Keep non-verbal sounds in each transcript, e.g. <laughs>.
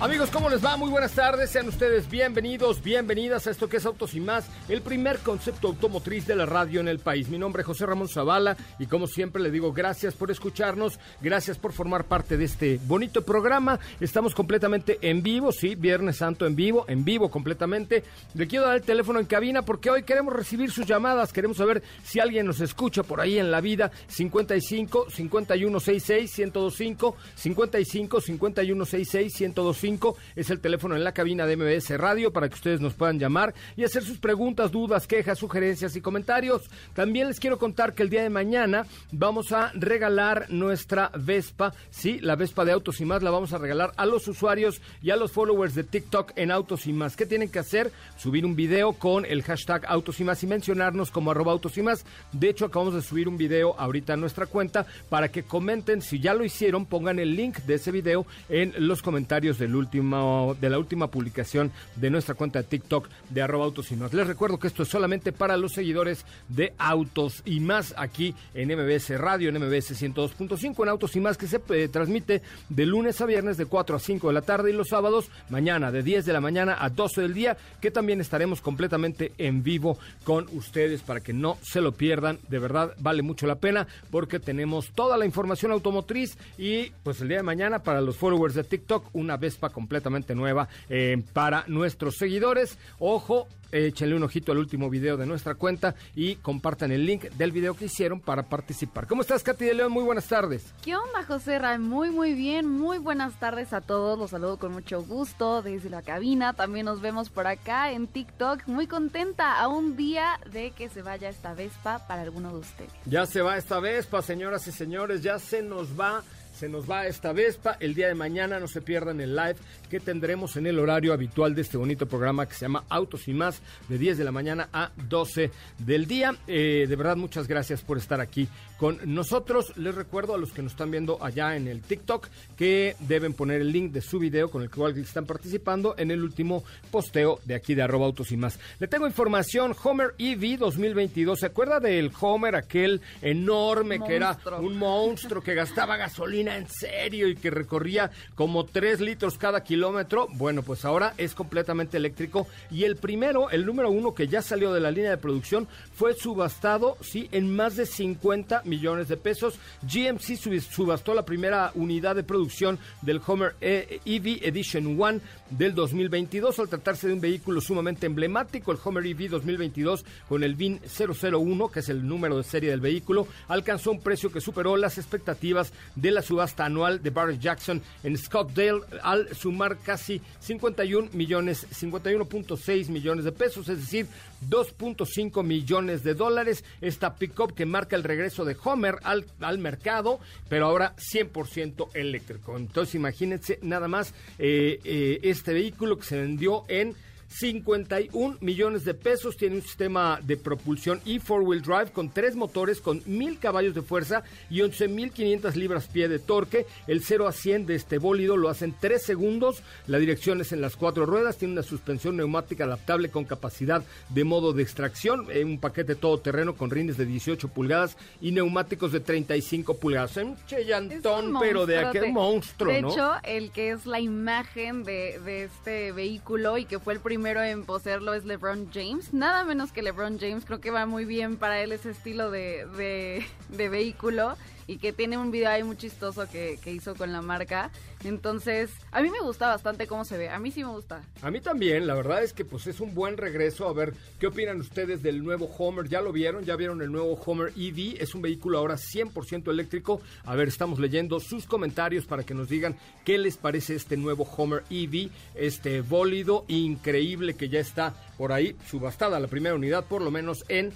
Amigos, ¿cómo les va? Muy buenas tardes, sean ustedes bienvenidos, bienvenidas a esto que es Autos y más, el primer concepto automotriz de la radio en el país. Mi nombre es José Ramón Zavala y como siempre le digo gracias por escucharnos, gracias por formar parte de este bonito programa. Estamos completamente en vivo, sí, Viernes Santo en vivo, en vivo completamente. Le quiero dar el teléfono en cabina porque hoy queremos recibir sus llamadas, queremos saber si alguien nos escucha por ahí en la vida. 55 5166 1025 55 5166 1025 es el teléfono en la cabina de MBS Radio para que ustedes nos puedan llamar y hacer sus preguntas, dudas, quejas, sugerencias y comentarios. También les quiero contar que el día de mañana vamos a regalar nuestra Vespa, sí, la Vespa de Autos y Más la vamos a regalar a los usuarios y a los followers de TikTok en Autos y Más. ¿Qué tienen que hacer? Subir un video con el hashtag Autos y Más y mencionarnos como arroba Autos y Más. De hecho, acabamos de subir un video ahorita a nuestra cuenta para que comenten si ya lo hicieron, pongan el link de ese video en los comentarios del último, de la última publicación de nuestra cuenta de TikTok de arroba autos y más. Les recuerdo que esto es solamente para los seguidores de Autos y más aquí en MBS Radio, en MBS 102.5, en Autos y más que se eh, transmite de lunes a viernes de 4 a 5 de la tarde y los sábados mañana de 10 de la mañana a 12 del día, que también estaremos completamente en vivo con ustedes para que no se lo pierdan. De verdad vale mucho la pena porque tenemos toda la información automotriz y pues el día de mañana para los followers de TikTok una Vespa completamente nueva eh, para nuestros seguidores. Ojo, échenle un ojito al último video de nuestra cuenta y compartan el link del video que hicieron para participar. ¿Cómo estás, Katy de León? Muy buenas tardes. ¿Qué onda, José Ray? Muy, muy bien. Muy buenas tardes a todos. Los saludo con mucho gusto desde la cabina. También nos vemos por acá en TikTok. Muy contenta a un día de que se vaya esta Vespa para alguno de ustedes. Ya se va esta Vespa, señoras y señores. Ya se nos va se nos va esta Vespa. El día de mañana no se pierdan el live que tendremos en el horario habitual de este bonito programa que se llama Autos y más, de 10 de la mañana a 12 del día. Eh, de verdad, muchas gracias por estar aquí con nosotros. Les recuerdo a los que nos están viendo allá en el TikTok que deben poner el link de su video con el cual están participando en el último posteo de aquí de arroba autos y más. Le tengo información, Homer EV 2022. ¿Se acuerda del Homer, aquel enorme que era un monstruo que gastaba gasolina? en serio y que recorría como 3 litros cada kilómetro, bueno, pues ahora es completamente eléctrico y el primero, el número uno que ya salió de la línea de producción, fue subastado, sí, en más de 50 millones de pesos. GMC subastó la primera unidad de producción del Homer EV e Edition One del 2022 al tratarse de un vehículo sumamente emblemático, el Homer EV 2022 con el VIN 001, que es el número de serie del vehículo, alcanzó un precio que superó las expectativas de la subasta anual de Barry Jackson en Scottsdale al sumar casi 51 millones, 51.6 millones de pesos, es decir, 2.5 millones de dólares. Esta pickup que marca el regreso de Homer al, al mercado, pero ahora 100% eléctrico. Entonces imagínense nada más eh, eh, este vehículo que se vendió en 51 millones de pesos. Tiene un sistema de propulsión e four-wheel drive con tres motores con 1000 caballos de fuerza y 11.500 libras-pie de torque. El 0 a 100 de este bólido lo hace en 3 segundos. La dirección es en las cuatro ruedas. Tiene una suspensión neumática adaptable con capacidad de modo de extracción. Eh, un paquete todoterreno con rines de 18 pulgadas y neumáticos de 35 pulgadas. Un chellantón, pero de aquel monstruo, De hecho, el que es la imagen de, de este vehículo y que fue el primer primero en poseerlo es LeBron James. Nada menos que LeBron James. Creo que va muy bien para él ese estilo de, de, de vehículo y que tiene un video ahí muy chistoso que, que, hizo con la marca. Entonces, a mí me gusta bastante cómo se ve. A mí sí me gusta. A mí también. La verdad es que pues es un buen regreso. A ver, ¿qué opinan ustedes del nuevo Homer? ¿Ya lo vieron? ¿Ya vieron el nuevo Homer EV? Es un vehículo ahora 100% eléctrico. A ver, estamos leyendo sus comentarios para que nos digan qué les parece este nuevo Homer EV, este bólido increíble que ya está por ahí subastada la primera unidad, por lo menos en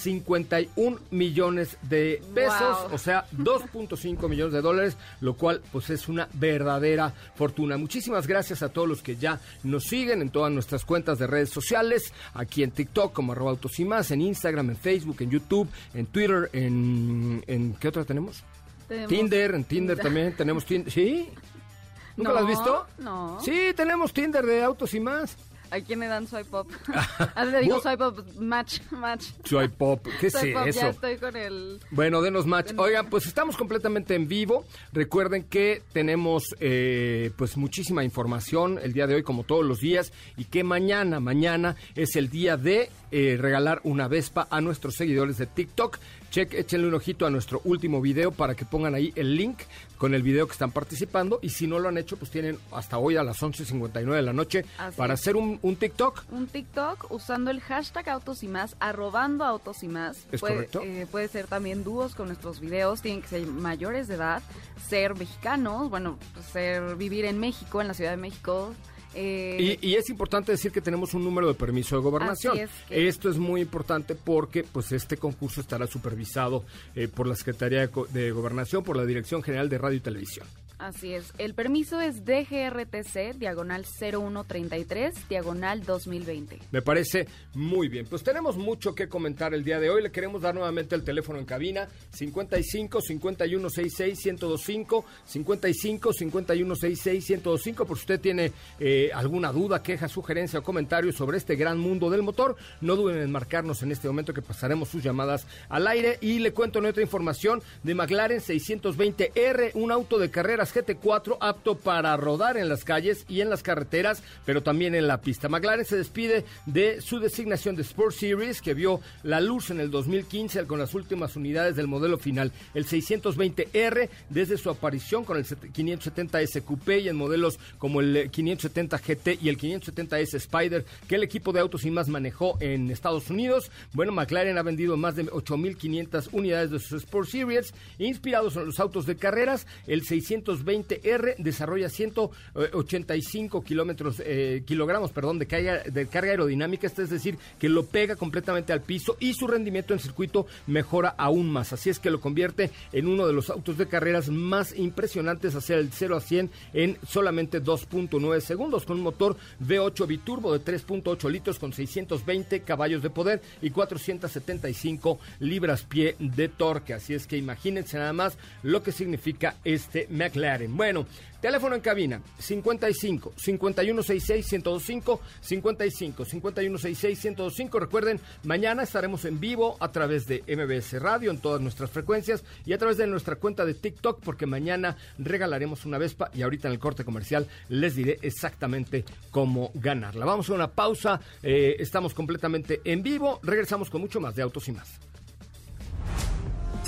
51 millones de pesos, Wow. o sea, <laughs> 2.5 millones de dólares, lo cual pues es una verdadera fortuna. Muchísimas gracias a todos los que ya nos siguen en todas nuestras cuentas de redes sociales, aquí en TikTok como arroba autos y más, en Instagram, en Facebook, en YouTube, en Twitter, en, en ¿qué otra tenemos? Tenemos- Tinder, en Tinder también tenemos Tinder, ¿sí? ¿Nunca No, lo has visto? no. Sí, tenemos Tinder de autos y más. ¿A quién le dan swipe up? <laughs> Ah, le digo swipe up, match, match. Soy pop, ¿qué es up, eso? ya estoy con el... Bueno, denos match. Oigan, pues estamos completamente en vivo. Recuerden que tenemos eh, pues muchísima información el día de hoy, como todos los días, y que mañana, mañana es el día de eh, regalar una Vespa a nuestros seguidores de TikTok. Check, échenle un ojito a nuestro último video para que pongan ahí el link con el video que están participando. Y si no lo han hecho, pues tienen hasta hoy a las 11.59 de la noche Así para hacer un, un TikTok. un TikTok usando el hashtag autos y más, arrobando autos y más. ¿Es puede, correcto? eh, puede ser también dúos con nuestros videos, tienen que ser mayores de edad, ser mexicanos, bueno, ser vivir en México, en la Ciudad de México. Eh, Y, y es importante decir que tenemos un número de permiso de gobernación. Así es que- Esto es muy importante porque pues este concurso estará supervisado eh, por la Secretaría de Gobernación, por la Dirección General de Radio y Televisión. Así es. El permiso es DGRTC, diagonal 0133, diagonal 2020. Me parece muy bien. Pues tenemos mucho que comentar el día de hoy. Le queremos dar nuevamente el teléfono en cabina 55 51 66 1025 55 51 66 1025 por si usted tiene eh, alguna duda, queja, sugerencia o comentario sobre este gran mundo del motor, no duden en marcarnos en este momento que pasaremos sus llamadas al aire y le cuento en otra información de McLaren 620R, un auto de carreras GT4 apto para rodar en las calles y en las carreteras, pero también en la pista. McLaren se despide de su designación de Sport Series que vio la luz en el 2015 con las últimas unidades del modelo final, el 620R, desde su aparición con el 570S Coupé y en modelos como el 570 GT y el 570S Spider que el equipo de autos y más manejó en Estados Unidos. Bueno, McLaren ha vendido más de 8.500 unidades de sus Sport Series, inspirados en los autos de carreras. El 620R desarrolla 185 kilómetros, eh, kilogramos perdón, de, carga, de carga aerodinámica, esto es decir, que lo pega completamente al piso y su rendimiento en circuito mejora aún más. Así es que lo convierte en uno de los autos de carreras más impresionantes hacer el 0 a 100 en solamente 2.9 segundos con un motor V8 biturbo de 3.8 litros con 620 caballos de poder y 475 libras pie de torque. Así es que imagínense nada más lo que significa este McLaren. Bueno, teléfono en cabina 55 5166 1025 55 5166 1025. Recuerden, mañana estaremos en vivo a través de MBS Radio en todas nuestras frecuencias y a través de nuestra cuenta de TikTok porque mañana regalaremos una Vespa y ahorita en el corte comercial les diré exactamente cómo ganarla. Vamos a una pausa, eh, estamos completamente en vivo, regresamos con mucho más de Autos y más.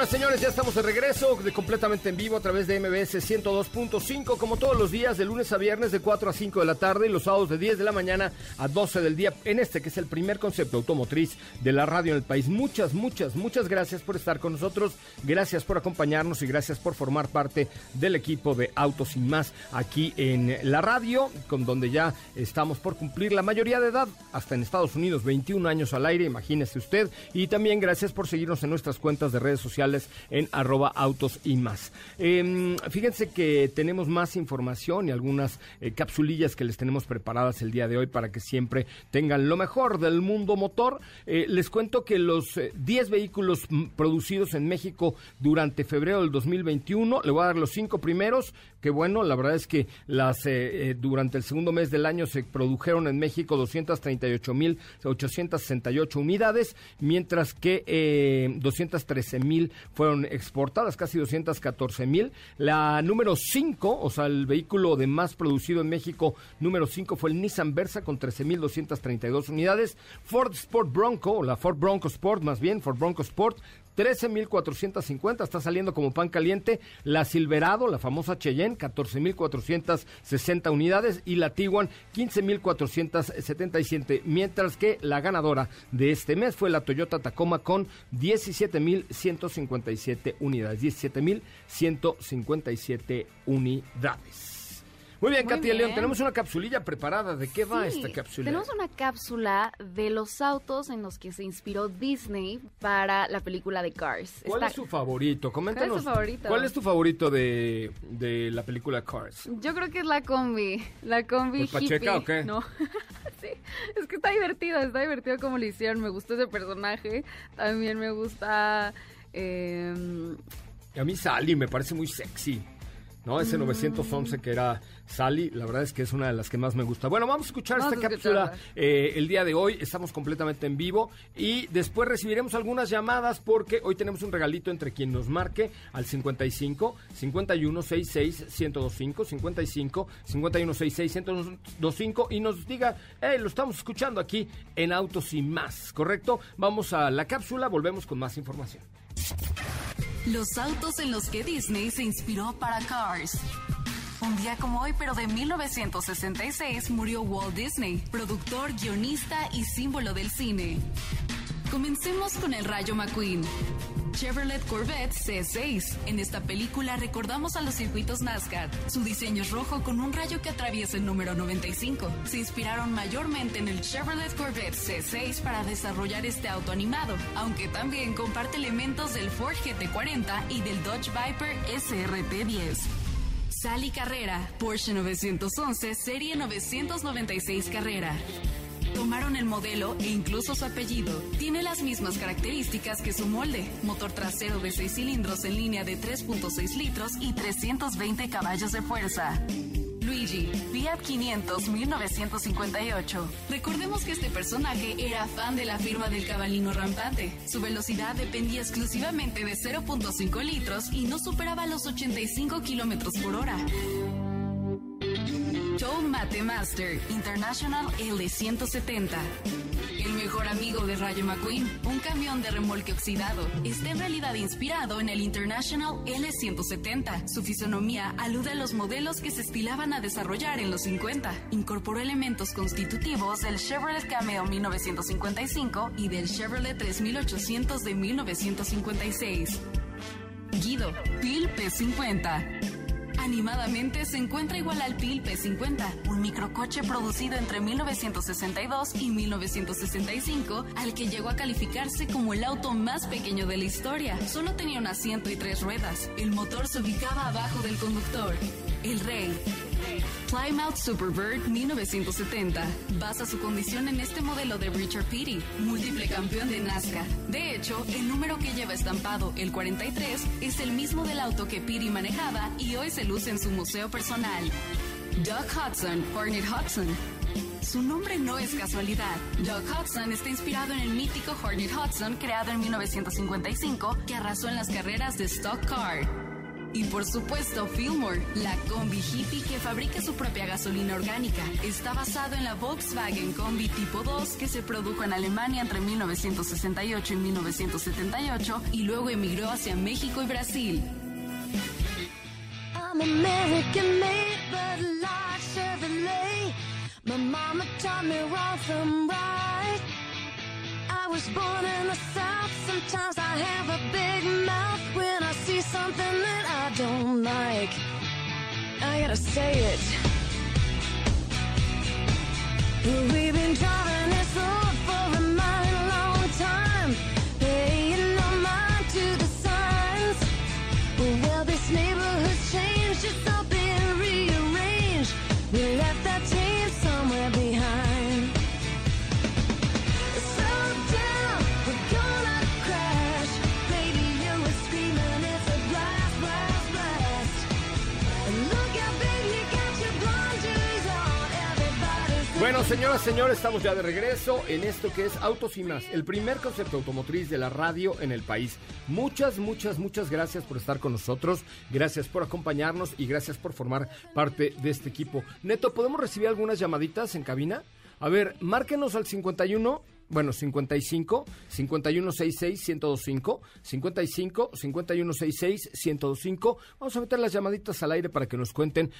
Señoras, señores, ya estamos de regreso, de completamente en vivo a través de MBS 102.5, como todos los días, de lunes a viernes de 4 a 5 de la tarde y los sábados de 10 de la mañana a 12 del día, en este que es el primer concepto automotriz de la radio en el país. Muchas, muchas, muchas gracias por estar con nosotros, gracias por acompañarnos y gracias por formar parte del equipo de Autos y Más aquí en la radio, con donde ya estamos por cumplir la mayoría de edad, hasta en Estados Unidos, 21 años al aire, imagínese usted, y también gracias por seguirnos en nuestras cuentas de redes sociales en arroba autos y más. Em, fíjense que tenemos más información y algunas eh, capsulillas que les tenemos preparadas el día de hoy para que siempre tengan lo mejor del mundo motor. Eh, les cuento que los 10 eh, vehículos producidos en México durante febrero del 2021, le voy a dar los cinco primeros, que bueno, la verdad es que las durante el segundo mes del año se produjeron en México 238.868 unidades, mientras que 213 mil fueron exportadas, casi 214 mil. La número 5, o sea, el vehículo de más producido en México, número 5 fue el Nissan Versa con 13 mil 232 unidades. Ford Sport Bronco, o la Ford Bronco Sport más bien, Ford Bronco Sport, 13.450, está saliendo como pan caliente. La Silverado, la famosa Cheyenne, 14.460 unidades. Y la Tiguan, 15.477. Mientras que la ganadora de este mes fue la Toyota Tacoma con 17.157 unidades. 17.157 unidades. Muy bien, Katia León, tenemos una capsulilla preparada. ¿De qué va esta cápsula? Tenemos una cápsula de los autos en los que se inspiró Disney para la película de Cars. ¿Cuál es tu favorito? Coméntanos. ¿Cuál es tu favorito? ¿Cuál es tu favorito de, la película Cars? Yo creo que es la combi. La combi Pacheca o qué? No. <laughs> sí, es que está divertido, está divertido como lo hicieron. Me gustó ese personaje. También me gusta... Eh... A mí Sally me parece muy sexy. ¿No? Ese 911 que era Sally, la verdad es que es una de las que más me gusta. Bueno, vamos a escuchar esta cápsula eh, el día de hoy, estamos completamente en vivo y después recibiremos algunas llamadas porque hoy tenemos un regalito entre quien nos marque al 55 51 66 1025 55 51 66 1025 y nos diga, hey, lo estamos escuchando aquí en Autos y Más, ¿correcto? Vamos a la cápsula, volvemos con más información. Los autos en los que Disney se inspiró para Cars. Un día como hoy, pero de 1966, murió Walt Disney, productor, guionista y símbolo del cine. Comencemos con el Rayo McQueen. Chevrolet Corvette C6. En esta película recordamos a los circuitos NASCAR. Su diseño es rojo con un rayo que atraviesa el número 95. Se inspiraron mayormente en el Chevrolet Corvette C6 para desarrollar este auto animado, aunque también comparte elementos del Ford GT40 y del Dodge Viper SRT10. Sally Carrera, Porsche 911, serie 996 Carrera. Tomaron el modelo e incluso su apellido. Tiene las mismas características que su molde. Motor trasero de 6 cilindros en línea de 3.6 litros y 320 caballos de fuerza. Luigi, Fiat 500 1958. Recordemos que este personaje era fan de la firma del cabalino rampante. Su velocidad dependía exclusivamente de 0.5 litros y no superaba los 85 kilómetros por hora. Mate Master International L170. El mejor amigo de Rayo McQueen, un camión de remolque oxidado, está en realidad inspirado en el International L170. Su fisonomía alude a los modelos que se estilaban a desarrollar en los 50. Incorporó elementos constitutivos del Chevrolet Cameo 1955 y del Chevrolet 3800 de 1956. Guido, PIL P50. Animadamente se encuentra igual al PIL P50, un microcoche producido entre 1962 y 1965, al que llegó a calificarse como el auto más pequeño de la historia. Solo tenía un asiento y tres ruedas. El motor se ubicaba abajo del conductor. El Rey. Plymouth Superbird 1970 basa su condición en este modelo de Richard Petty, múltiple campeón de NASCAR. De hecho, el número que lleva estampado, el 43, es el mismo del auto que Petty manejaba y hoy se luce en su museo personal. Doug Hudson, Hornet Hudson, su nombre no es casualidad. Doug Hudson está inspirado en el mítico Hornet Hudson creado en 1955 que arrasó en las carreras de Stock Car. Y por supuesto, Fillmore, la combi hippie que fabrica su propia gasolina orgánica. Está basado en la Volkswagen Combi Tipo 2 que se produjo en Alemania entre 1968 y 1978 y luego emigró hacia México y Brasil. I'm. I was born in the South. Sometimes I have a big mouth when see something that I don't like. I gotta say it. We've been driving Bueno, señoras, señores, estamos ya de regreso en esto que es Autos y más, el primer concepto automotriz de la radio en el país. Muchas, muchas, muchas gracias por estar con nosotros, gracias por acompañarnos y gracias por formar parte de este equipo. Neto, ¿podemos recibir algunas llamaditas en cabina? A ver, márquenos al 51 bueno, 55 5166 1025 55 5166 1025. Vamos a meter las llamaditas al aire para que nos cuenten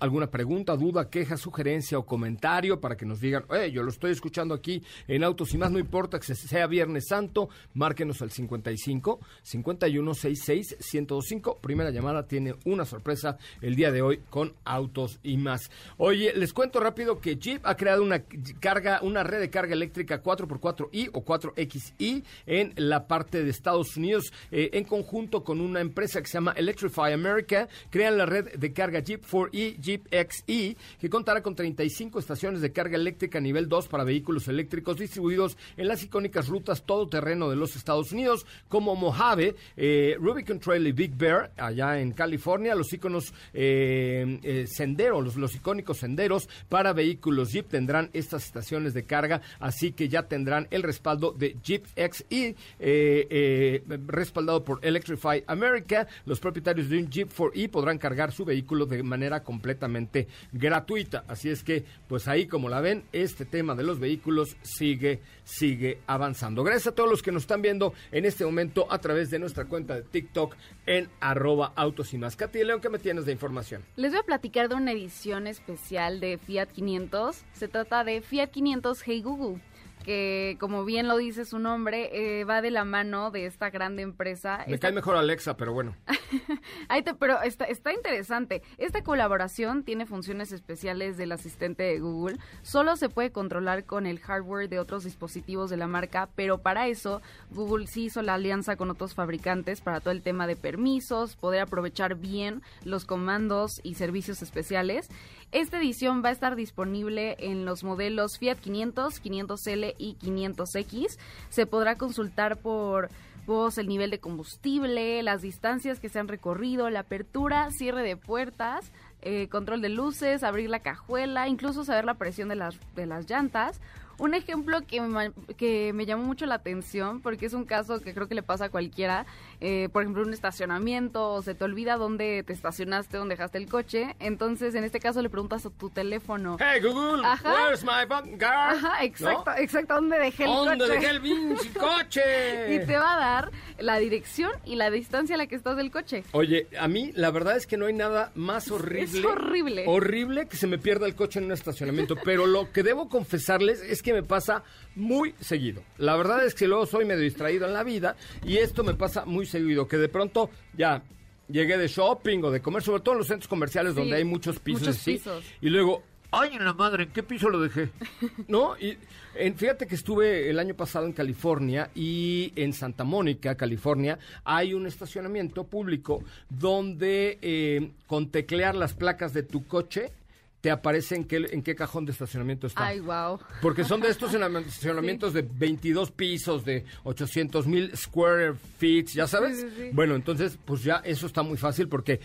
alguna pregunta, duda, queja, sugerencia o comentario para que nos digan, "Eh, yo lo estoy escuchando aquí en Autos y más, no importa que sea Viernes Santo, márquenos al 55 5166 1025. Primera llamada tiene una sorpresa el día de hoy con Autos y más. Oye, les cuento rápido que Jeep ha creado una carga, una red de carga eléctrica 4x4i o 4XI en la parte de Estados Unidos eh, en conjunto con una empresa que se llama Electrify America. Crean la red de carga Jeep 4E, Jeep XE, que contará con 35 estaciones de carga eléctrica nivel 2 para vehículos eléctricos distribuidos en las icónicas rutas todoterreno de los Estados Unidos, como Mojave, eh, Rubicon Trail y Big Bear, allá en California, los iconos eh, eh, senderos, los, los icónicos senderos para vehículos Jeep tendrán estas estaciones de carga, así que ya tendrán el respaldo de Jeep XE, eh, eh, respaldado por Electrify America. Los propietarios de un Jeep 4E podrán cargar su vehículo de manera completamente gratuita. Así es que, pues ahí como la ven, este tema de los vehículos sigue, sigue avanzando. Gracias a todos los que nos están viendo en este momento a través de nuestra cuenta de TikTok en arroba autos y más. Katy León, ¿qué me tienes de información? Les voy a platicar de una edición especial de Fiat 500. Se trata de Fiat 500 Hey Google que como bien lo dice su nombre, eh, va de la mano de esta grande empresa. Me Esta- cae mejor Alexa, pero bueno. <laughs> Ahí te- pero está, está interesante. Esta colaboración tiene funciones especiales del asistente de Google. Solo se puede controlar con el hardware de otros dispositivos de la marca, pero para eso Google sí hizo la alianza con otros fabricantes para todo el tema de permisos, poder aprovechar bien los comandos y servicios especiales. Esta edición va a estar disponible en los modelos Fiat 500, 500L y 500X. Se podrá consultar por voz, el nivel de combustible, las distancias que se han recorrido, la apertura, cierre de puertas, eh, control de luces, abrir la cajuela, incluso saber la presión de las, llantas. Un ejemplo que me, que me llamó mucho la atención, porque es un caso que creo que le pasa a cualquiera, eh, por ejemplo, un estacionamiento, o se te olvida dónde te estacionaste, dónde dejaste el coche, entonces en este caso le preguntas a tu teléfono. Hey Google, Ajá. where's my car? Ajá, exacto, ¿No? exacto, ¿dónde dejé el ¿Dónde coche? dejé el pinche <laughs> coche? y te va a dar la dirección y la distancia a la que estás del coche. Oye, a mí la verdad es que no hay nada más horrible. Es horrible. Horrible que se me pierda el coche en un estacionamiento. pero lo que debo confesarles es que me pasa muy seguido. La verdad es que luego soy medio distraído en la vida y esto me pasa muy seguido. Que de pronto ya llegué de shopping o de comer, sobre todo en los centros comerciales Sí, donde hay muchos pisos muchos así, pisos. Y luego, ay, en la madre, ¿en qué piso lo dejé? <laughs> ¿No? Y en- fíjate que estuve el año pasado en California y en Santa Mónica, California, hay un estacionamiento público donde eh, con teclear las placas de tu coche te aparece en qué, en qué cajón de estacionamiento está. Ay, wow. Porque son de estos <laughs> estacionamientos de 22 pisos, de 800 mil square feet, ¿ya sabes? Sí, sí. Bueno, entonces, pues ya eso está muy fácil porque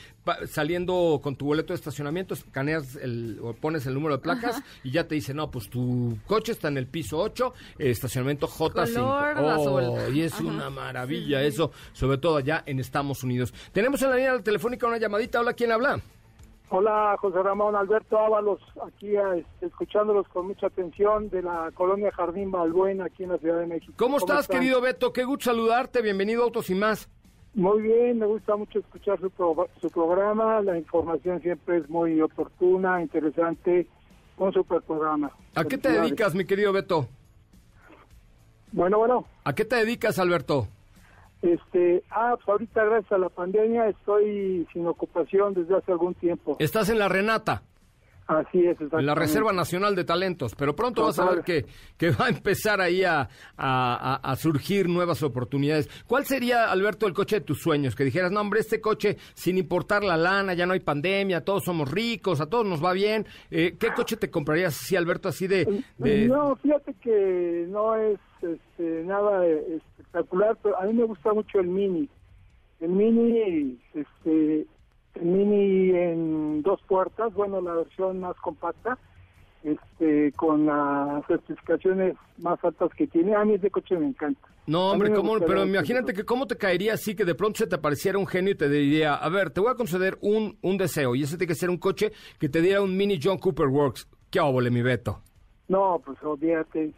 saliendo con tu boleto de estacionamiento, escaneas el, o pones el número de placas y ya te dice, no, pues tu coche está en el piso 8, eh, estacionamiento J5. Color Oh, azul. y es Ajá. una maravilla eso, sobre todo allá en Estados Unidos. Tenemos en la línea telefónica una llamadita. Hola, ¿quién habla? Hola, José Ramón Alberto Ábalos, aquí este, escuchándolos con mucha atención de la colonia Jardín Balbuena, aquí en la Ciudad de México. ¿Cómo estás, están? querido Beto? Qué gusto saludarte. Bienvenido a Autos y Más. Muy bien, me gusta mucho escuchar su, pro- su programa, la información siempre es muy oportuna, interesante, un super programa. ¿A qué te dedicas, mi querido Beto? Bueno, bueno, ¿A qué te dedicas, Alberto? Este, ah, pues ahorita gracias a la pandemia estoy sin ocupación desde hace algún tiempo. Estás en la Renata, Así es, en la. Reserva Nacional de Talentos, pero pronto vas a ver que, que va a empezar ahí a, a- surgir nuevas oportunidades. ¿Cuál sería, Alberto, el coche de tus sueños? Que dijeras, no, hombre, este coche, sin importar la lana, ya no hay pandemia, todos somos ricos, a todos nos va bien. Eh, ¿Qué coche te comprarías así, Alberto, así de... de- No, fíjate que no es este, nada eh, espectacular, pero a mí me gusta mucho el Mini. El Mini, este, el Mini en dos puertas, bueno, la versión más compacta, este, con las especificaciones más altas que tiene. A mí ese coche me encanta. No, hombre, ¿cómo? pero imagínate que cómo te caería así que de pronto se te apareciera un genio y te diría, a ver, te voy a conceder un, un deseo y ese tiene que ser un coche que te diera un mini John Cooper Works. ¿Qué óvole, mi Beto? No, pues olvídate.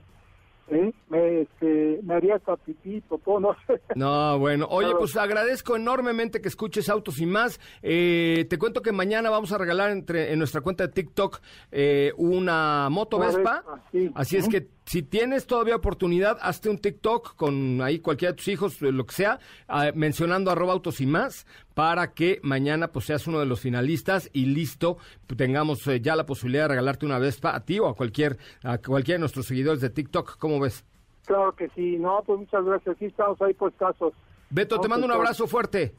¿Eh? Me, este, me haría hasta pipí, popó, no sé. No, bueno. Oye, Claro. pues agradezco enormemente que escuches Autos y más. Eh, te cuento que mañana vamos a regalar entre, en nuestra cuenta de TikTok eh, una moto Vespa. Vespa, sí. Así es que si tienes todavía oportunidad, hazte un TikTok con ahí cualquiera de tus hijos, eh, lo que sea, ah, mencionando arroba autos y más, para que mañana pues seas uno de los finalistas y listo, tengamos eh, ya la posibilidad de regalarte una Vespa a ti o a cualquier, a cualquiera de nuestros seguidores de TikTok. ¿Cómo ves? Claro que sí. No, pues muchas gracias. Sí, estamos ahí por casos. Beto, No, te mando un abrazo fuerte.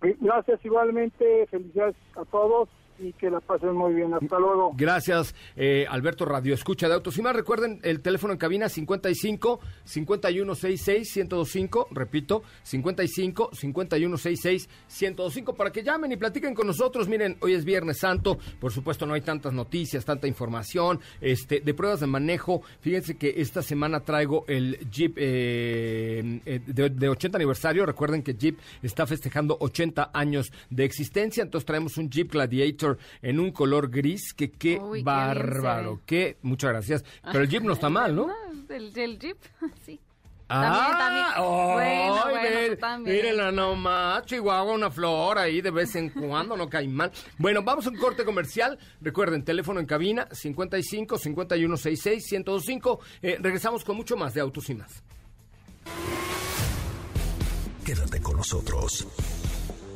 Gracias igualmente, felicidades a todos y que la pasen muy bien. Hasta luego. Gracias, eh, Alberto Radio Escucha de Autos y más. Recuerden el teléfono en cabina 55 5166 1025, repito, 55 5166 1025 para que llamen y platiquen con nosotros. Miren, hoy es Viernes Santo, por supuesto no hay tantas noticias, tanta información, este de pruebas de manejo. Fíjense que esta semana traigo el Jeep eh, eh, de, de 80 aniversario. Recuerden que Jeep está festejando 80 años de existencia, entonces traemos un Jeep Gladiator en un color gris que qué Uy, bárbaro, qué muchas gracias. Pero el Jeep no está mal, ¿no? <laughs> El, el Jeep, <laughs> sí. Ah, también. Bueno, ay, bueno, también. Mírenla nomás, Chihuahua, una flor ahí de vez en cuando, no cae mal. Bueno, vamos a un corte comercial. Recuerden, teléfono en cabina 55 5166 1025. Eh, regresamos con mucho más de Autos y más. Quédate con nosotros.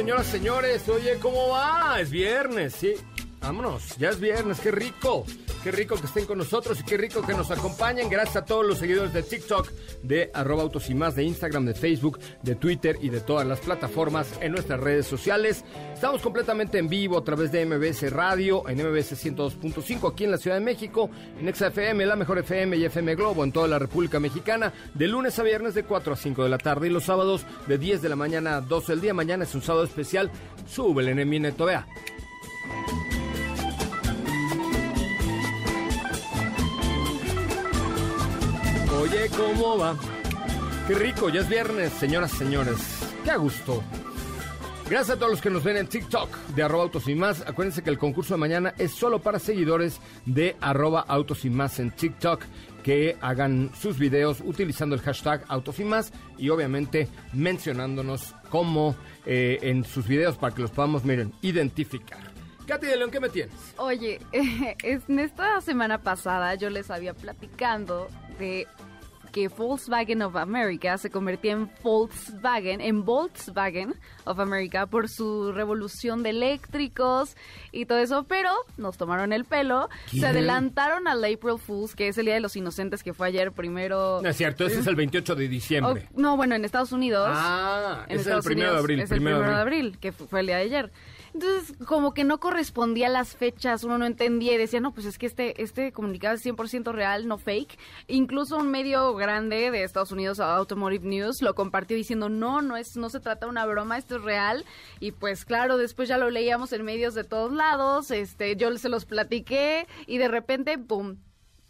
Señoras, señores. Oye, ¿cómo va? Es viernes, sí. Vámonos, ya es viernes, qué rico. Qué rico que estén con nosotros y qué rico que nos acompañen. Gracias a todos los seguidores de TikTok, de arroba autos y más, de Instagram, de Facebook, de Twitter y de todas las plataformas en nuestras redes sociales. Estamos completamente en vivo a través de MBS Radio, en MBS 102.5 aquí en la Ciudad de México, en XFM, la mejor FM y FM Globo en toda la República Mexicana, de lunes a viernes de 4 a 5 de la tarde y los sábados de 10 de la mañana a 12 del día. Mañana es un sábado especial. Súbele en mi neto, vea. Oye, ¿cómo va? Qué rico, ya es viernes, señoras y señores. Qué a gusto. Gracias a todos los que nos ven en TikTok de arroba autos y más. Acuérdense que el concurso de mañana es solo para seguidores de arroba autos y más en TikTok que hagan sus videos utilizando el hashtag autos y más y obviamente mencionándonos como eh, en sus videos para que los podamos, miren, identificar. Katy de León, ¿qué me tienes? Oye, <laughs> en esta semana pasada yo les había platicando de que Volkswagen of America se convertía en Volkswagen, en Volkswagen of America por su revolución de eléctricos y todo eso, pero nos tomaron el pelo, se adelantaron al April Fools, que es el Día de los Inocentes que fue ayer primero. No es cierto, ese es el 28 de diciembre. Oh, no, bueno, en Estados Unidos. Ah, en ese es el primero de abril. Es el primero de abril, que fu- fue el día de ayer. Entonces, como que no correspondía a las fechas, uno no entendía y decía, no, pues es que este, este comunicado es 100% real, no fake. Incluso un medio grande de Estados Unidos, Automotive News, lo compartió diciendo, no, no, es, no se trata de una broma, esto es real. Y pues claro, después ya lo leíamos en medios de todos lados, este, yo se los platiqué y de repente, ¡pum!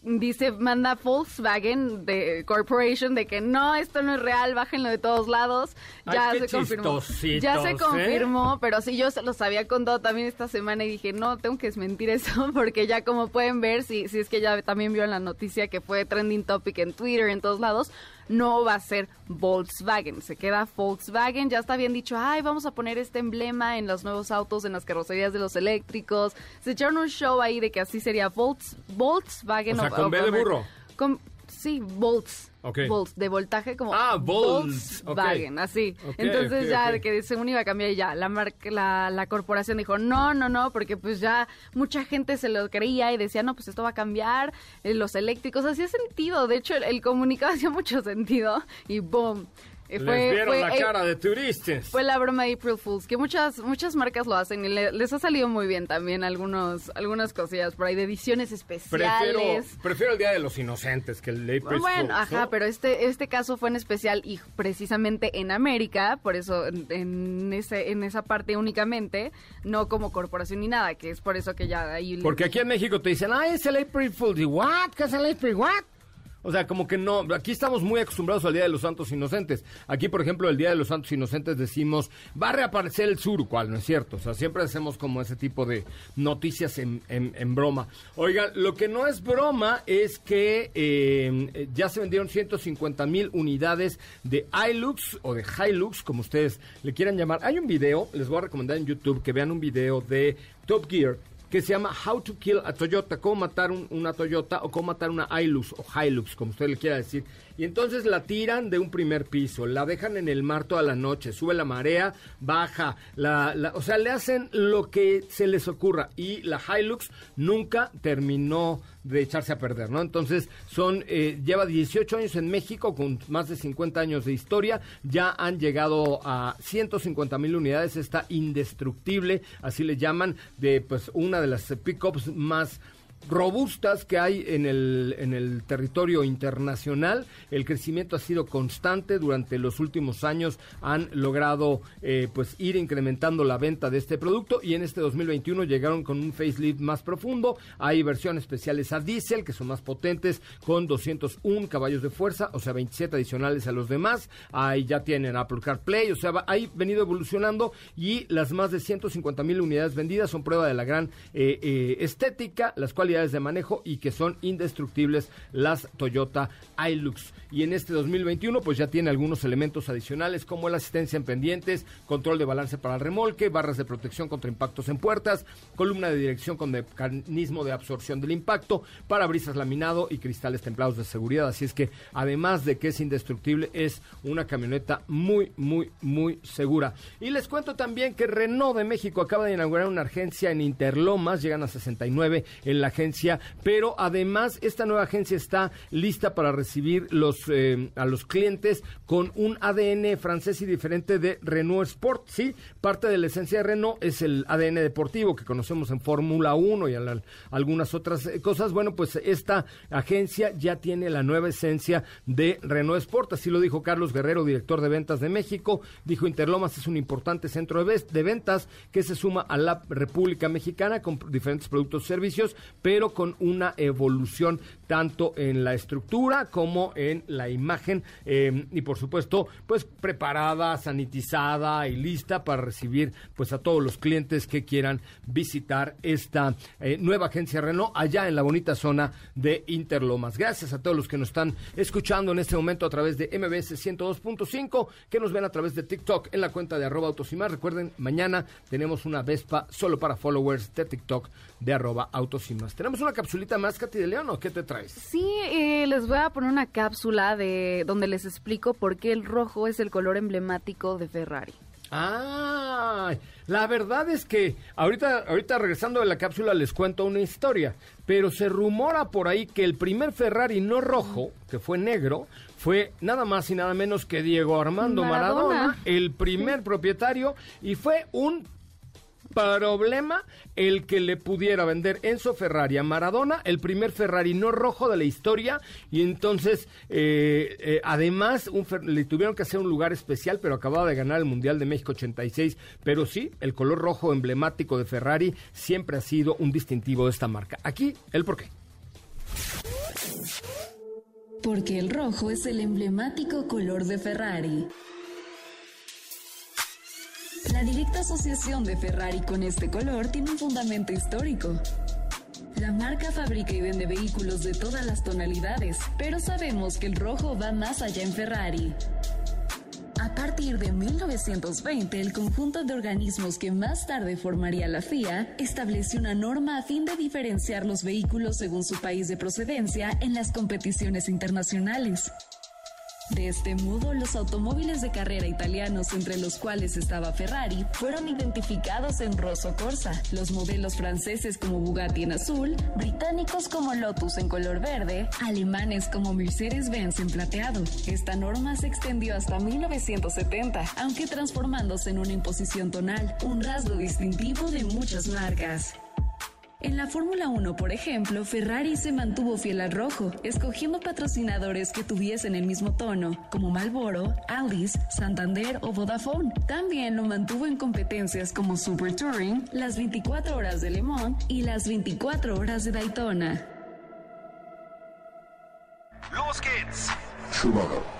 Dice, manda Volkswagen de Corporation de que no, esto no es real, bájenlo de todos lados. Ya se confirmó. Ya se ¿eh? confirmó, pero sí yo se los había contado también esta semana y dije, no, tengo que desmentir eso, <laughs> porque ya como pueden ver, si, si es que ya también vieron la noticia que fue trending topic en Twitter, en todos lados, no va a ser Volkswagen, se queda Volkswagen, ya está bien dicho, ay, vamos a poner este emblema en los nuevos autos, en las carrocerías de los eléctricos. Se echaron un show ahí de que así sería Volks, Volkswagen. O sea, of- con B de burro. Con- sí, volts. Volts, de voltaje como Ah, volts, Volkswagen, así. Entonces ya de que según iba a cambiar y ya, la, marca, la, la corporación dijo, no, no, no, porque pues ya mucha gente se lo creía y decía, no, pues esto va a cambiar, eh, los eléctricos, hacía sentido, de hecho el, el comunicado <laughs> hacía mucho sentido y boom. Eh, Les vieron la eh, cara de turistas. fue la broma de April Fools, que muchas muchas marcas lo hacen y le- les ha salido muy bien también algunos algunas cosillas por ahí de ediciones especiales. prefiero el Día de los Inocentes que el de April Bueno, Fools, ajá, ¿no? pero este este caso fue en especial y precisamente en América, por eso en, en ese en esa parte únicamente, no como corporación ni nada, que es por eso que ya ahí Porque aquí en México te dicen, ah, es el April Fool. ¿Y what? ¿Qué es el April what? O sea, como que no, aquí estamos muy acostumbrados al Día de los Santos Inocentes. Aquí, por ejemplo, el Día de los Santos Inocentes decimos, va a reaparecer el sur, cual no es cierto. O sea, siempre hacemos como ese tipo de noticias en, en- en broma. Oigan, lo que no es broma es que eh, ya se vendieron 150 mil unidades de Hilux o de Hilux, como ustedes le quieran llamar. Hay un video, les voy a recomendar en YouTube que vean un video de Top Gear que se llama How to Kill a Toyota, cómo matar un- una Toyota o cómo matar una Hilux o Hilux, como usted le quiera decir. Y entonces la tiran de un primer piso, la dejan en el mar toda la noche, sube la marea, baja, la, la- o sea, le hacen lo que se les ocurra. Y la Hilux nunca terminó de echarse a perder, ¿no? Entonces, son, eh, lleva 18 años en México, con más de 50 años de historia, ya han llegado a 150 mil unidades, está indestructible, así le llaman, de pues una de las pickups más robustas que hay en el, en el territorio internacional. El crecimiento ha sido constante durante los últimos años. Han logrado eh, pues ir incrementando la venta de este producto y en este 2021 llegaron con un facelift más profundo. Hay versiones especiales a diésel que son más potentes con 201 caballos de fuerza, o sea, 27 adicionales a los demás. Ahí ya tienen Apple CarPlay, o sea, va, hay venido evolucionando y las más de 150 mil unidades vendidas son prueba de la gran eh, eh, estética, las cualidades de manejo y que son indestructibles las Toyota Hilux. Y en este 2021 pues ya tiene algunos elementos adicionales como la asistencia en pendientes, control de balance para el remolque, barras de protección contra impactos en puertas, columna de dirección con mecanismo de absorción del impacto, parabrisas laminado y cristales templados de seguridad. Así es que además de que es indestructible, es una camioneta muy, muy, muy segura. Y les cuento también que Renault de México acaba de inaugurar una agencia en Interlomas, llegan a 69 en la agencia, pero además esta nueva agencia está lista para recibir los, eh, a los clientes con un ADN francés y diferente de Renault Sport, ¿sí? Parte de la esencia de Renault es el ADN deportivo que conocemos en Fórmula 1 y en algunas otras eh, cosas. Bueno, pues esta agencia ya tiene la nueva esencia de Renault Sport, así lo dijo Carlos Guerrero, director de ventas de México. Dijo Interlomas es un importante centro de, ventas que se suma a la República Mexicana con diferentes productos y servicios, con una evolución tanto en la estructura como en la imagen eh, y por supuesto pues preparada, sanitizada y lista para recibir pues a todos los clientes que quieran visitar esta eh, nueva agencia Renault allá en la bonita zona de Interlomas. Gracias a todos los que nos están escuchando en este momento a través de MBS 102.5, que nos ven a través de TikTok en la cuenta de arroba autos. Recuerden, mañana tenemos una Vespa solo para followers de TikTok de arroba autos. Tenemos una capsulita más, Katy de León, ¿o qué te traes? Sí, eh, les voy a poner una cápsula de donde les explico por qué el rojo es el color emblemático de Ferrari. Ah, la verdad es que ahorita, ahorita regresando de la cápsula les cuento una historia, pero se rumora por ahí que el primer Ferrari no rojo, que fue negro, fue nada más y nada menos que Diego Armando Maradona. Maradona el primer propietario, y fue un problema el que le pudiera vender Enzo Ferrari a Maradona, el primer Ferrari no rojo de la historia, y entonces eh, eh, además le tuvieron que hacer un lugar especial, pero acababa de ganar el Mundial de México 86, pero sí, el color rojo emblemático de Ferrari siempre ha sido un distintivo de esta marca. Aquí el porqué. Porque el rojo es el emblemático color de Ferrari. La directa asociación de Ferrari con este color tiene un fundamento histórico. La marca fabrica y vende vehículos de todas las tonalidades, pero sabemos que el rojo va más allá en Ferrari. A partir de 1920, el conjunto de organismos que más tarde formaría la FIA estableció una norma a fin de diferenciar los vehículos según su país de procedencia en las competiciones internacionales. De este modo, los automóviles de carrera italianos, entre los cuales estaba Ferrari, fueron identificados en rosso corsa, los modelos franceses como Bugatti en azul, británicos como Lotus en color verde, alemanes como Mercedes-Benz en plateado. Esta norma se extendió hasta 1970, aunque transformándose en una imposición tonal, un rasgo distintivo de muchas marcas. En la Fórmula 1, por ejemplo, Ferrari se mantuvo fiel al rojo, escogiendo patrocinadores que tuviesen el mismo tono, como Marlboro, Alice, Santander o Vodafone. También lo mantuvo en competencias como Super Touring, las 24 horas de Le Mans y las 24 horas de Daytona. Los Kids. ¿Qué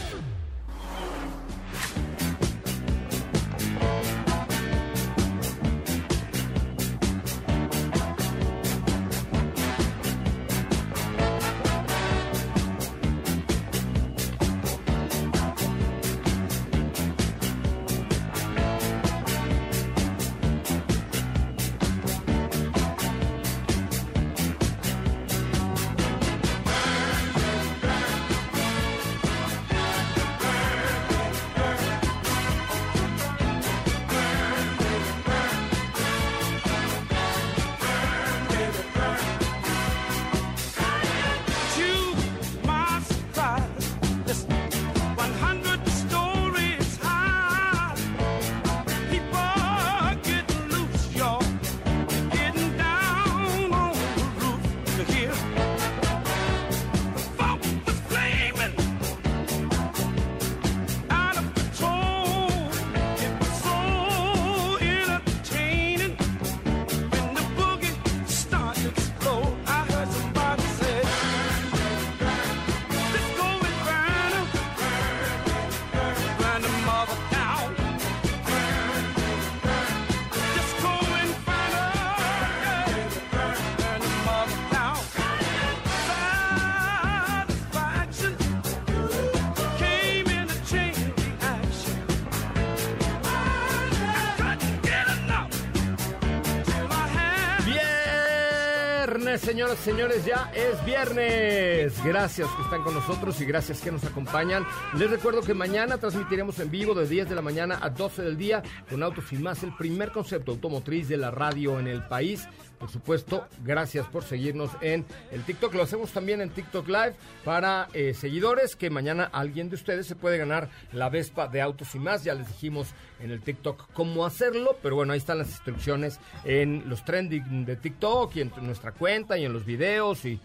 Señoras y señores, ya es viernes. Gracias que están con nosotros y gracias que nos acompañan. Les recuerdo que mañana transmitiremos en vivo de 10 de la mañana a 12 del día con Autos Sin Más, el primer concepto automotriz de la radio en el país. Por supuesto, gracias por seguirnos en el TikTok. Lo hacemos también en TikTok Live para eh, seguidores que mañana alguien de ustedes se puede ganar la Vespa de Autos y más. Ya les dijimos en el TikTok cómo hacerlo, pero bueno, ahí están las instrucciones en los trending de TikTok y en nuestra cuenta y en los videos y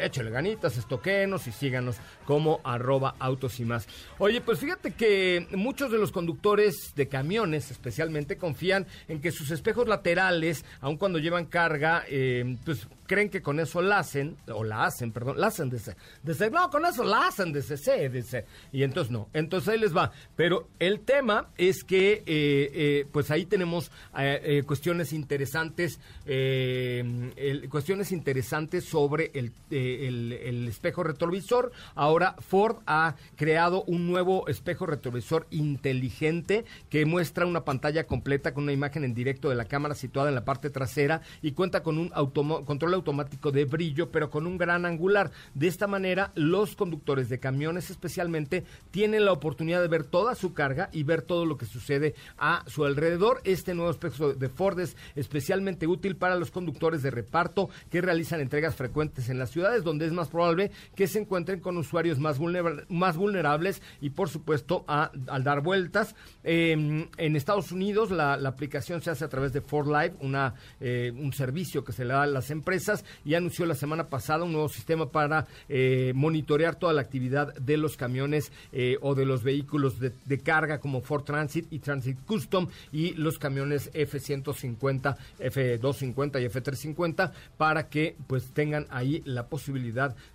échale ganitas, estoquenos y síganos como arroba autos y más. Oye, pues fíjate que muchos de los conductores de camiones especialmente confían en que sus espejos laterales, aun cuando llevan carga, eh, pues creen que con eso la hacen, o la hacen, perdón, la hacen desde, desde no, con eso la hacen desde C, desde, y entonces no, entonces ahí les va. Pero el tema es que, eh, eh, pues ahí tenemos eh, eh, cuestiones interesantes, eh, cuestiones interesantes sobre el, eh, el, espejo retrovisor. Ahora Ford ha creado un nuevo espejo retrovisor inteligente que muestra una pantalla completa con una imagen en directo de la cámara situada en la parte trasera y cuenta con un control automático de brillo, pero con un gran angular. De esta manera, los conductores de camiones especialmente tienen la oportunidad de ver toda su carga y ver todo lo que sucede a su alrededor. Este nuevo espejo de Ford es especialmente útil para los conductores de reparto que realizan entregas frecuentes en las donde es más probable que se encuentren con usuarios más, vulnera- más vulnerables y, por supuesto, a- al dar vueltas. Eh, en Estados Unidos, la, aplicación se hace a través de Ford Live, una, eh, un servicio que se le da a las empresas, y anunció la semana pasada un nuevo sistema para eh, monitorear toda la actividad de los camiones eh, o de los vehículos de, de carga como Ford Transit y Transit Custom y los camiones F-150, F-250 y F-350 para que pues tengan ahí la posibilidad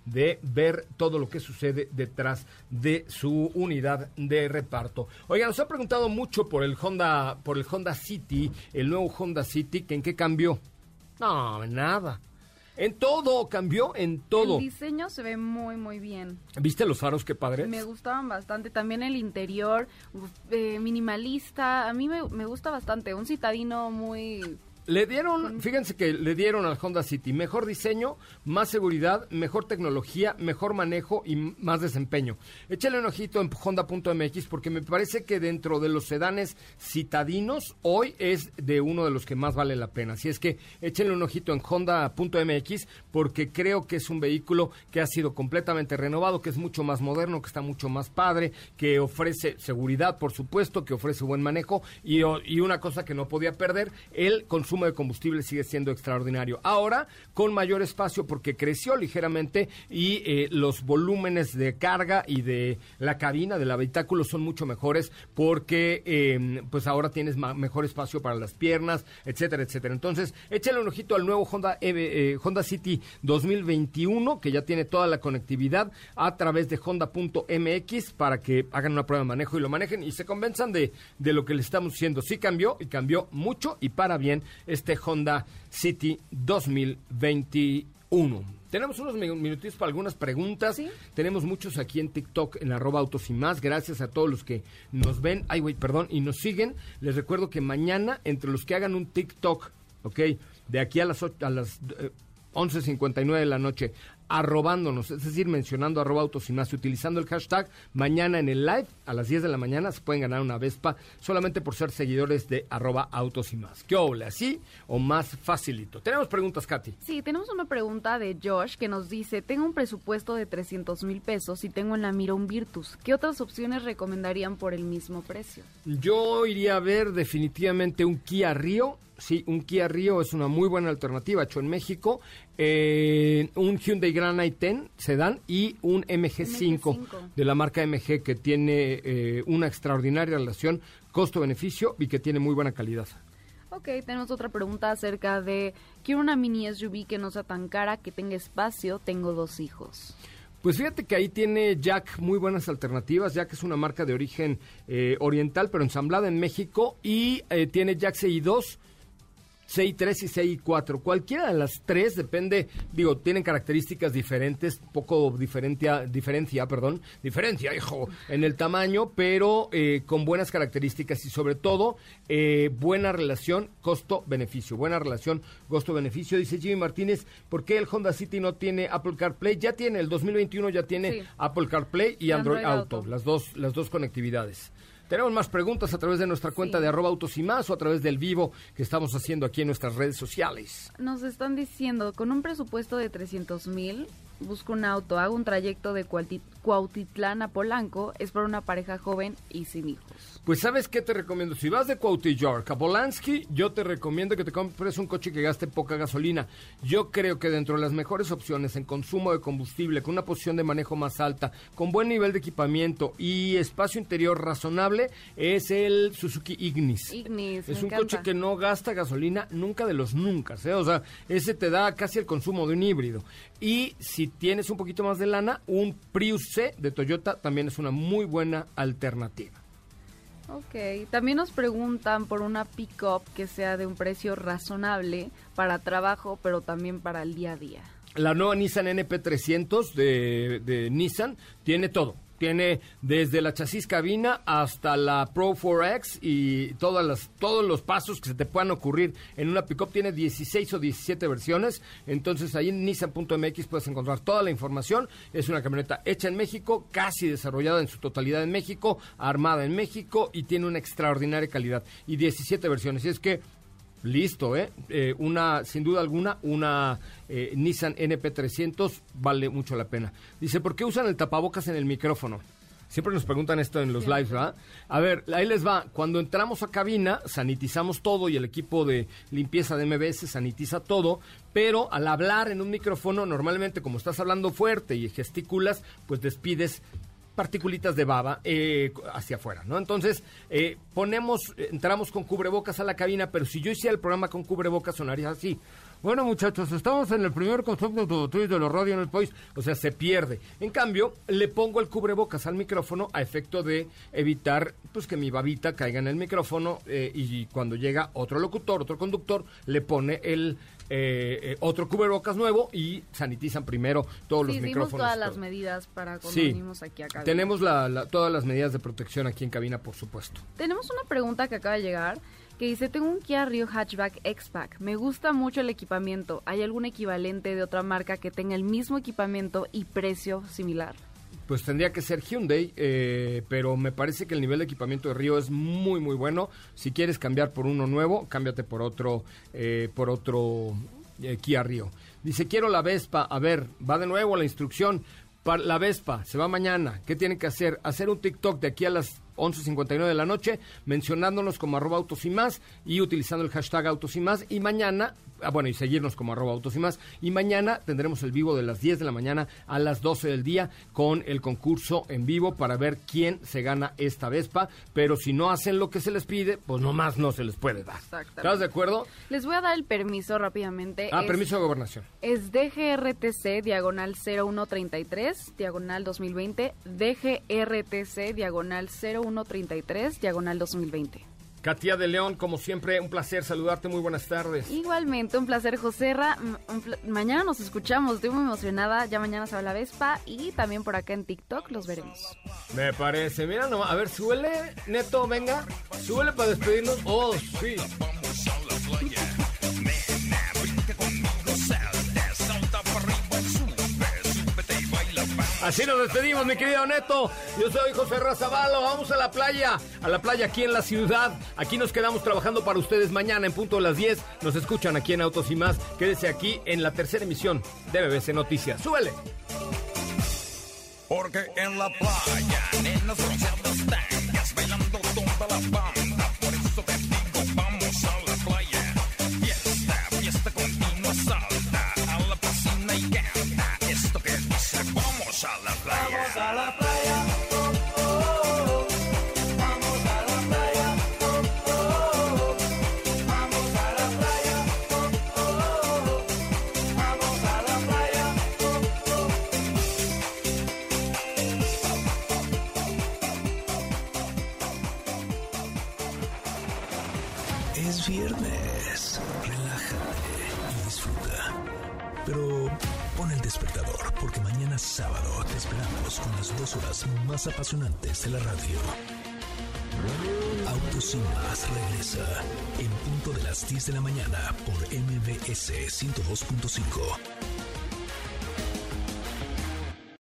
de ver todo lo que sucede detrás de su unidad de reparto. Oigan, nos ha preguntado mucho por el Honda, por el Honda City, el nuevo Honda City, que en qué cambió. No, nada. En todo, cambió en todo. El diseño se ve muy, muy bien. ¿Viste los faros qué padres? Me gustaban bastante. También el interior, eh, minimalista. A mí me, me gusta bastante. Un citadino muy... Le dieron, fíjense que le dieron al Honda City mejor diseño, más seguridad, mejor tecnología, mejor manejo y más desempeño. Échale un ojito en honda.mx porque me parece que dentro de los sedanes citadinos hoy es de uno de los que más vale la pena. Así es que échenle un ojito en honda.mx porque creo que es un vehículo que ha sido completamente renovado, que es mucho más moderno, que está mucho más padre, que ofrece seguridad, por supuesto, que ofrece buen manejo y una cosa que no podía perder, el consumo de combustible sigue siendo extraordinario. Ahora, con mayor espacio porque creció ligeramente y eh, los volúmenes de carga y de la cabina del habitáculo son mucho mejores porque eh, pues ahora tienes mejor espacio para las piernas, etcétera, etcétera. Entonces, échale un ojito al nuevo Honda, EV, eh, Honda City 2021 que ya tiene toda la conectividad a través de honda.mx para que hagan una prueba de manejo y lo manejen y se convenzan de, de lo que le estamos diciendo. Sí cambió y cambió mucho y para bien este Honda City 2021. Tenemos unos mi- minutitos para algunas preguntas. Sí. Tenemos muchos aquí en TikTok, en arroba autos y más. Gracias a todos los que nos ven, ay, güey, perdón, y nos siguen. Les recuerdo que mañana, entre los que hagan un TikTok, ¿ok? De aquí a las, ocho- a las eh, 11.59 de la noche, arrobándonos, es decir, mencionando arroba autos y más, y utilizando el hashtag, mañana en el live, a las 10 de la mañana, se pueden ganar una Vespa solamente por ser seguidores de arroba autos y más. ¿Qué ole? ¿Así o más facilito? Tenemos preguntas, Katy. Sí, tenemos una pregunta de Josh que nos dice, tengo un presupuesto de 300 mil pesos y tengo en la mira un Virtus. ¿Qué otras opciones recomendarían por el mismo precio? Yo iría a ver definitivamente un Kia Río. Sí, un Kia Río es una muy buena alternativa, hecho en México. Eh, un Hyundai Grand i10 sedán y un MG5, MG5. de la marca MG que tiene eh, una extraordinaria relación costo-beneficio y que tiene muy buena calidad. Ok, tenemos otra pregunta acerca de, quiero una mini SUV que no sea tan cara, que tenga espacio, tengo dos hijos. Pues fíjate que ahí tiene Jack muy buenas alternativas. Jack es una marca de origen eh, oriental, pero ensamblada en México. Y eh, tiene Jack CI2 CI3 y CI4. Cualquiera de las tres depende, digo, tienen características diferentes, poco diferencia, diferencia, perdón, diferencia, hijo, en el tamaño, pero eh, con buenas características y sobre todo eh, buena relación costo-beneficio. Buena relación costo-beneficio. Dice Jimmy Martínez, ¿por qué el Honda City no tiene Apple CarPlay? Ya tiene, el 2021 ya tiene Sí. Apple CarPlay y Y Android, Android Auto, Auto. las dos, las dos conectividades. Tenemos más preguntas a través de nuestra cuenta Sí. de arroba autos y más o a través del vivo que estamos haciendo aquí en nuestras redes sociales. Nos están diciendo, con un presupuesto de 300 mil, busco un auto, hago un trayecto de Cuauti- Cuautitlán a Polanco, es para una pareja joven y sin hijos. Pues ¿sabes qué te recomiendo? Si vas de Cuautillork a Polanski, yo te recomiendo que te compres un coche que gaste poca gasolina. Yo creo que dentro de las mejores opciones en consumo de combustible, con una posición de manejo más alta, con buen nivel de equipamiento y espacio interior razonable, es el Suzuki Ignis. Ignis, Es me un encanta. coche que no gasta gasolina nunca de los nunca, ¿eh? O sea, ese te da casi el consumo de un híbrido. Y si tienes un poquito más de lana, un Prius C de Toyota también es una muy buena alternativa. Ok, también nos preguntan por una pick-up que sea de un precio razonable para trabajo, pero también para el día a día. La nueva Nissan NP300 de, de Nissan tiene todo. Tiene desde la chasis cabina hasta la Pro 4X y todas las, todos los pasos que se te puedan ocurrir en una pickup. Tiene 16 o 17 versiones. Entonces ahí en nissan.mx puedes encontrar toda la información. Es una camioneta hecha en México, casi desarrollada en su totalidad en México, armada en México y tiene una extraordinaria calidad. Y 17 versiones. Y es que Listo, ¿eh? Eh, Una, sin duda alguna, una eh, Nissan NP300 vale mucho la pena. Dice, ¿por qué usan el tapabocas en el micrófono? Siempre nos preguntan esto en los lives, ¿verdad? A ver, ahí les va. Cuando entramos a cabina, sanitizamos todo y el equipo de limpieza de MBS sanitiza todo, pero al hablar en un micrófono, normalmente como estás hablando fuerte y gesticulas, pues despides particulitas de baba eh, hacia afuera, ¿no? Entonces, eh, ponemos, entramos con cubrebocas a la cabina, pero si yo hiciera el programa con cubrebocas sonaría así. Bueno, muchachos, estamos en el primer concepto automotriz de la radio en el país. O sea, se pierde. En cambio, le pongo el cubrebocas al micrófono a efecto de evitar pues que mi babita caiga en el micrófono eh, y cuando llega otro locutor, otro conductor, le pone el eh, eh, otro cubrebocas nuevo y sanitizan primero todos los Sí, micrófonos. todas las medidas para cuando Sí. venimos aquí a cabina. Tenemos la- la- todas las medidas de protección aquí en cabina, por supuesto. Tenemos una pregunta que acaba de llegar que dice, tengo un Kia Rio Hatchback X-Pack. Me gusta mucho el equipamiento. ¿Hay algún equivalente de otra marca que tenga el mismo equipamiento y precio similar? Pues tendría que ser Hyundai, eh, pero me parece que el nivel de equipamiento de Río es muy, muy bueno. Si quieres cambiar por uno nuevo, cámbiate por otro, eh, por otro eh, Kia Río. Dice, quiero la Vespa. A ver, va de nuevo la instrucción. Para la Vespa, se va mañana. ¿Qué tienen que hacer? Hacer un TikTok de aquí a las 11.59 de la noche, mencionándonos como arroba autos y más y utilizando el hashtag autos y más. Y mañana, ah, bueno, y seguirnos como arroba autos y más. Y mañana tendremos el vivo de las 10 de la mañana a las 12 del día con el concurso en vivo para ver quién se gana esta Vespa. Pero si no hacen lo que se les pide, pues nomás no se les puede dar. ¿Estás de acuerdo? Les voy a dar el permiso rápidamente. Ah, Es- permiso de gobernación. Es DGRTC diagonal 0133 diagonal 2020, DGRTC diagonal 0133 diagonal 2020. Katia de León, como siempre, un placer saludarte. Muy buenas tardes. Igualmente, un placer, un pla- mañana nos escuchamos, estoy muy emocionada. Ya mañana se habla Vespa y también por acá en TikTok los veremos. Me parece. Mira nomás. A ver, súbele, Neto, venga. Súbele para despedirnos. Oh, sí. Así nos despedimos, mi querido Neto. Yo soy José Razabalo. Vamos a la playa. A la playa aquí en la ciudad. Aquí nos quedamos trabajando para ustedes mañana en punto de las 10. Nos escuchan aquí en Autos y más. Quédese aquí en la tercera emisión de BBC Noticias. Súbele. Porque en la playa, nenas bronceadas horas más apasionantes de la radio. Autos regresa en punto de las 10 de la mañana por MBS 102.5.